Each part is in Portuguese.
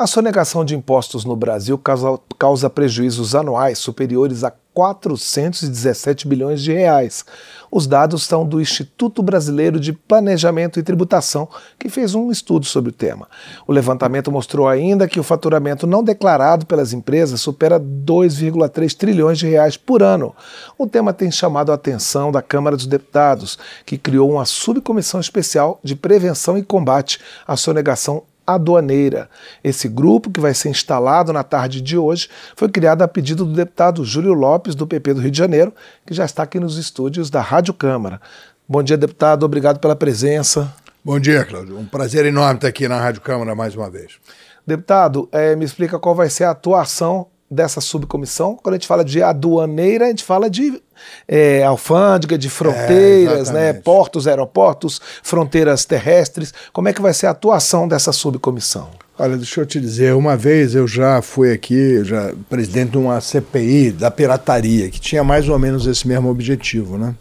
A sonegação de impostos no Brasil causa, causa, prejuízos anuais superiores a 417 bilhões de reais. Os dados são do Instituto Brasileiro de Planejamento e Tributação, que fez um estudo sobre o tema. O levantamento mostrou ainda que o faturamento não declarado pelas empresas supera 2,3 trilhões de reais por ano. O tema tem chamado a atenção da Câmara dos Deputados, que criou uma subcomissão especial de prevenção e combate à sonegação aduaneira. Esse grupo, que vai ser instalado na tarde de hoje, foi criado a pedido do deputado Júlio Lopes, do PP do Rio de Janeiro, que já está aqui nos estúdios da Rádio Câmara. Bom dia, deputado. Obrigado pela presença. Bom dia, Cláudio. Um prazer enorme estar aqui na Rádio Câmara mais uma vez. Deputado, é, me explica qual vai ser a atuação dessa subcomissão. Quando a gente fala de aduaneira, a gente fala de é, alfândega, de fronteiras, é, né, portos, aeroportos, fronteiras terrestres. Como é que vai ser a atuação dessa subcomissão? Olha, deixa eu te dizer, uma vez eu já fui aqui, já presidente de uma CPI da pirataria, que tinha mais ou menos esse mesmo objetivo, né?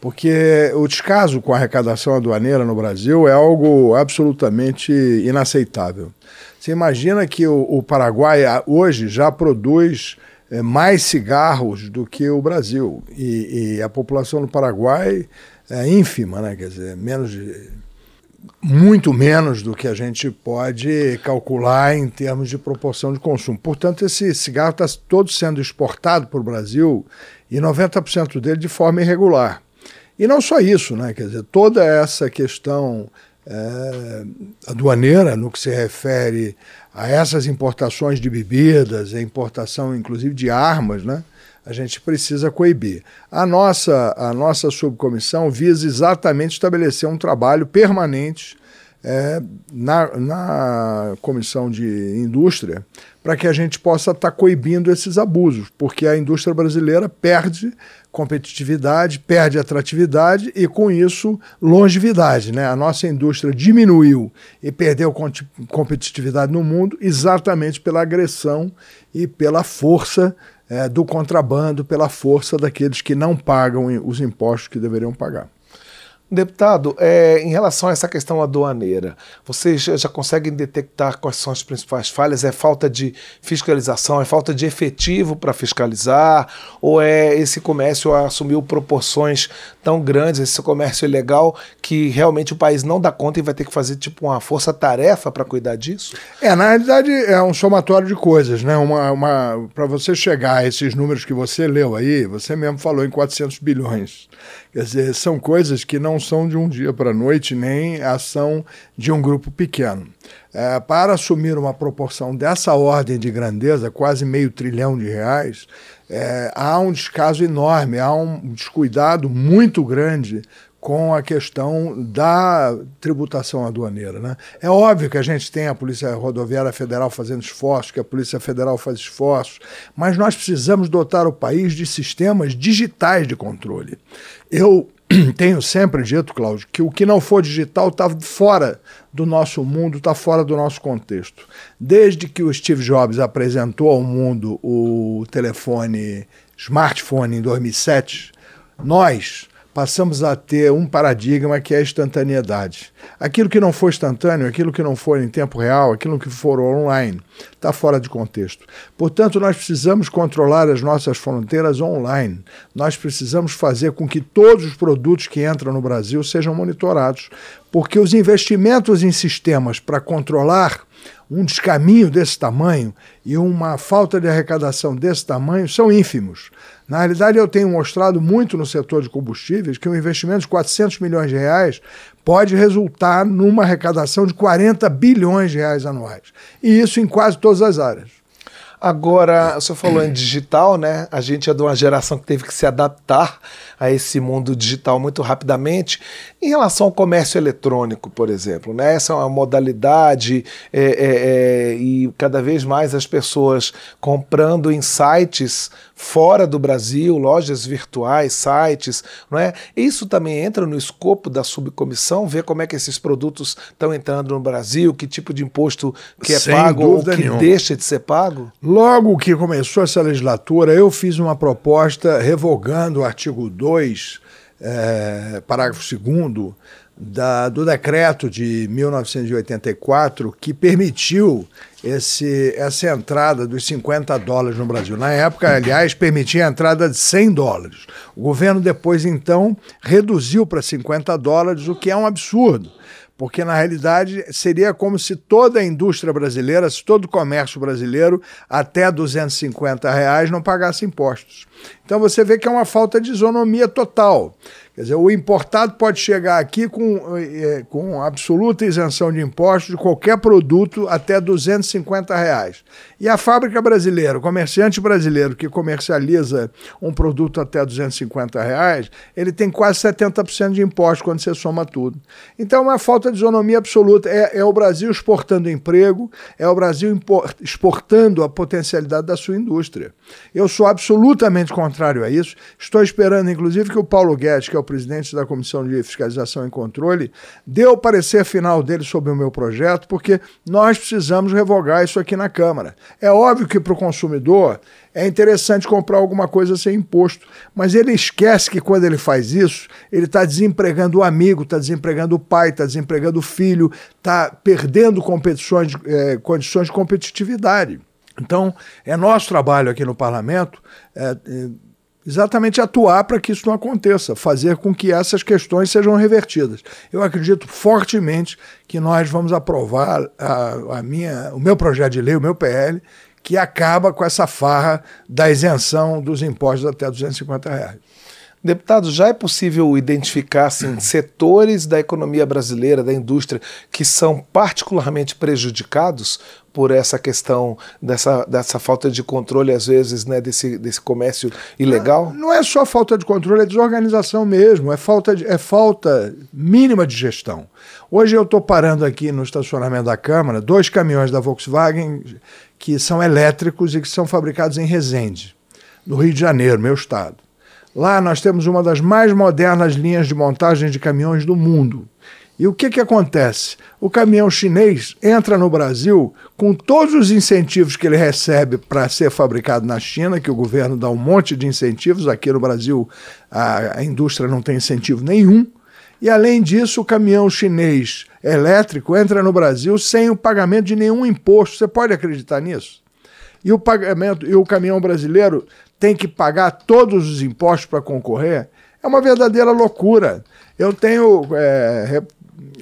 Porque o descaso com a arrecadação aduaneira no Brasil é algo absolutamente inaceitável. Você imagina que o, o Paraguai hoje já produz é, mais cigarros do que o Brasil. E, e, a população do Paraguai é ínfima, né? quer dizer, menos de, muito menos do que a gente pode calcular em termos de proporção de consumo. Portanto, esse cigarro está todo sendo exportado para o Brasil e 90% dele de forma irregular. E não só isso, né? quer dizer, toda essa questão é, aduaneira no que se refere a essas importações de bebidas, a importação inclusive de armas, né? a gente precisa coibir. A nossa, a nossa subcomissão visa exatamente estabelecer um trabalho permanente é, na, na comissão de indústria para que a gente possa estar tá coibindo esses abusos, porque a indústria brasileira perde competitividade, perde atratividade e, com isso, longevidade. Né? A nossa indústria diminuiu e perdeu competitividade no mundo exatamente pela agressão e pela força é, do contrabando, pela força daqueles que não pagam os impostos que deveriam pagar. Deputado, é, em relação a essa questão aduaneira, vocês já conseguem detectar quais são as principais falhas? É falta de fiscalização, é falta de efetivo para fiscalizar? Ou é esse comércio assumiu proporções tão grandes, esse comércio ilegal, que realmente o país não dá conta e vai ter que fazer tipo uma força-tarefa para cuidar disso? É, na realidade é um somatório de coisas, né? Uma, uma, para você chegar a esses números que você leu aí, você mesmo falou em 400 bilhões. Quer dizer, são coisas que não são de um dia para a noite, nem ação de um grupo pequeno. É, para assumir uma proporção dessa ordem de grandeza, quase meio trilhão de reais, é, há um descaso enorme, há um descuidado muito grande com a questão da tributação aduaneira. Né? É óbvio que a gente tem a Polícia Rodoviária Federal fazendo esforços, que a Polícia Federal faz esforços, mas nós precisamos dotar o país de sistemas digitais de controle. Eu tenho sempre dito, Cláudio, que o que não for digital está fora do nosso mundo, está fora do nosso contexto. Desde que o Steve Jobs apresentou ao mundo o telefone smartphone em 2007, nós passamos a ter um paradigma que é a instantaneidade. Aquilo que não for instantâneo, aquilo que não for em tempo real, aquilo que for online, está fora de contexto. Portanto, nós precisamos controlar as nossas fronteiras online. Nós precisamos fazer com que todos os produtos que entram no Brasil sejam monitorados, porque os investimentos em sistemas para controlar um descaminho desse tamanho e uma falta de arrecadação desse tamanho são ínfimos. Na realidade, eu tenho mostrado muito no setor de combustíveis que um investimento de 400 milhões de reais pode resultar numa arrecadação de 40 bilhões de reais anuais. E isso em quase todas as áreas. Agora, o senhor falou em digital, né? A gente é de uma geração que teve que se adaptar a esse mundo digital muito rapidamente. Em relação ao comércio eletrônico, por exemplo, né? essa é uma modalidade é, é, é, e cada vez mais as pessoas comprando em sites fora do Brasil, lojas virtuais, sites, não é? Isso também entra no escopo da subcomissão, ver como é que esses produtos estão entrando no Brasil, que tipo de imposto que é Sem pago ou que nenhuma. deixa de ser pago? Logo que começou essa legislatura, eu fiz uma proposta revogando o artigo 2 2, é, parágrafo 2 da, do decreto de 1984 que permitiu esse, essa entrada dos 50 dólares no Brasil. Na época, aliás, permitia a entrada de 100 dólares. O governo depois, então, reduziu para 50 dólares, o que é um absurdo porque na realidade seria como se toda a indústria brasileira, se todo o comércio brasileiro até 250 reais não pagasse impostos. Então você vê que é uma falta de isonomia total. Quer dizer, o importado pode chegar aqui com, é, com absoluta isenção de impostos de qualquer produto até 250 reais. E a fábrica brasileira, o comerciante brasileiro que comercializa um produto até 250 reais, ele tem quase 70% de imposto quando você soma tudo. Então é uma falta de isonomia absoluta. É, é o Brasil exportando emprego, é o Brasil exportando a potencialidade da sua indústria. Eu sou absolutamente contrário a isso. Estou esperando, inclusive, que o Paulo Guedes, que é o presidente da Comissão de Fiscalização e Controle, deu o parecer final dele sobre o meu projeto, porque nós precisamos revogar isso aqui na Câmara. É óbvio que para o consumidor é interessante comprar alguma coisa sem imposto, mas ele esquece que quando ele faz isso, ele está desempregando o amigo, está desempregando o pai, está desempregando o filho, está perdendo competições, é, condições de competitividade. Então, é nosso trabalho aqui no parlamento é, é, exatamente atuar para que isso não aconteça, fazer com que essas questões sejam revertidas. Eu acredito fortemente que nós vamos aprovar a, a minha, o meu projeto de lei, o meu PL, que acaba com essa farra da isenção dos impostos até 250 reais. Deputado, já é possível identificar assim, setores da economia brasileira, da indústria, que são particularmente prejudicados por essa questão dessa, dessa falta de controle, às vezes, né, desse, desse comércio ilegal? Não, não é só falta de controle, é desorganização mesmo, é falta, de, é falta mínima de gestão. Hoje eu estou parando aqui no estacionamento da Câmara dois caminhões da Volkswagen que são elétricos e que são fabricados em Resende, no Rio de Janeiro, meu estado. Lá nós temos uma das mais modernas linhas de montagem de caminhões do mundo. E o que, que acontece? O caminhão chinês entra no Brasil com todos os incentivos que ele recebe para ser fabricado na China, que o governo dá um monte de incentivos. Aqui no Brasil a, a indústria não tem incentivo nenhum. E além disso, o caminhão chinês elétrico entra no Brasil sem o pagamento de nenhum imposto. Você pode acreditar nisso? E o pagamento e o caminhão brasileiro tem que pagar todos os impostos para concorrer? É uma verdadeira loucura. Eu tenho é,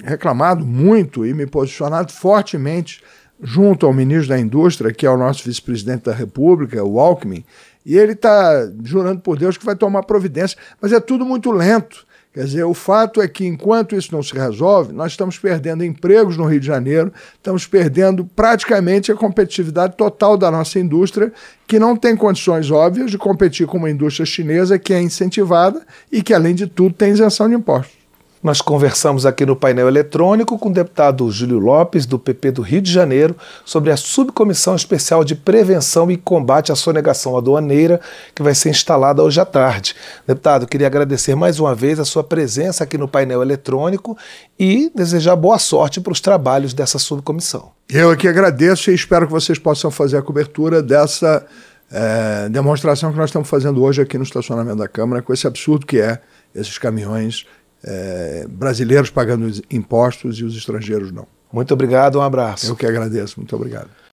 reclamado muito e me posicionado fortemente junto ao ministro da Indústria, que é o nosso vice-presidente da República, o Alckmin, e ele está jurando por Deus que vai tomar providência, mas é tudo muito lento. Quer dizer, o fato é que enquanto isso não se resolve, nós estamos perdendo empregos no Rio de Janeiro, estamos perdendo praticamente a competitividade total da nossa indústria, que não tem condições óbvias de competir com uma indústria chinesa que é incentivada e que, além de tudo, tem isenção de impostos. Nós conversamos aqui no painel eletrônico com o deputado Júlio Lopes, do PP do Rio de Janeiro, sobre a Subcomissão Especial de Prevenção e Combate à Sonegação Aduaneira, que vai ser instalada hoje à tarde. Deputado, queria agradecer mais uma vez a sua presença aqui no painel eletrônico e desejar boa sorte para os trabalhos dessa subcomissão. Eu aqui agradeço e espero que vocês possam fazer a cobertura dessa é, demonstração que nós estamos fazendo hoje aqui no estacionamento da Câmara, com esse absurdo que é esses caminhões é, brasileiros pagando impostos e os estrangeiros não. Muito obrigado, um abraço. Eu que agradeço, muito obrigado.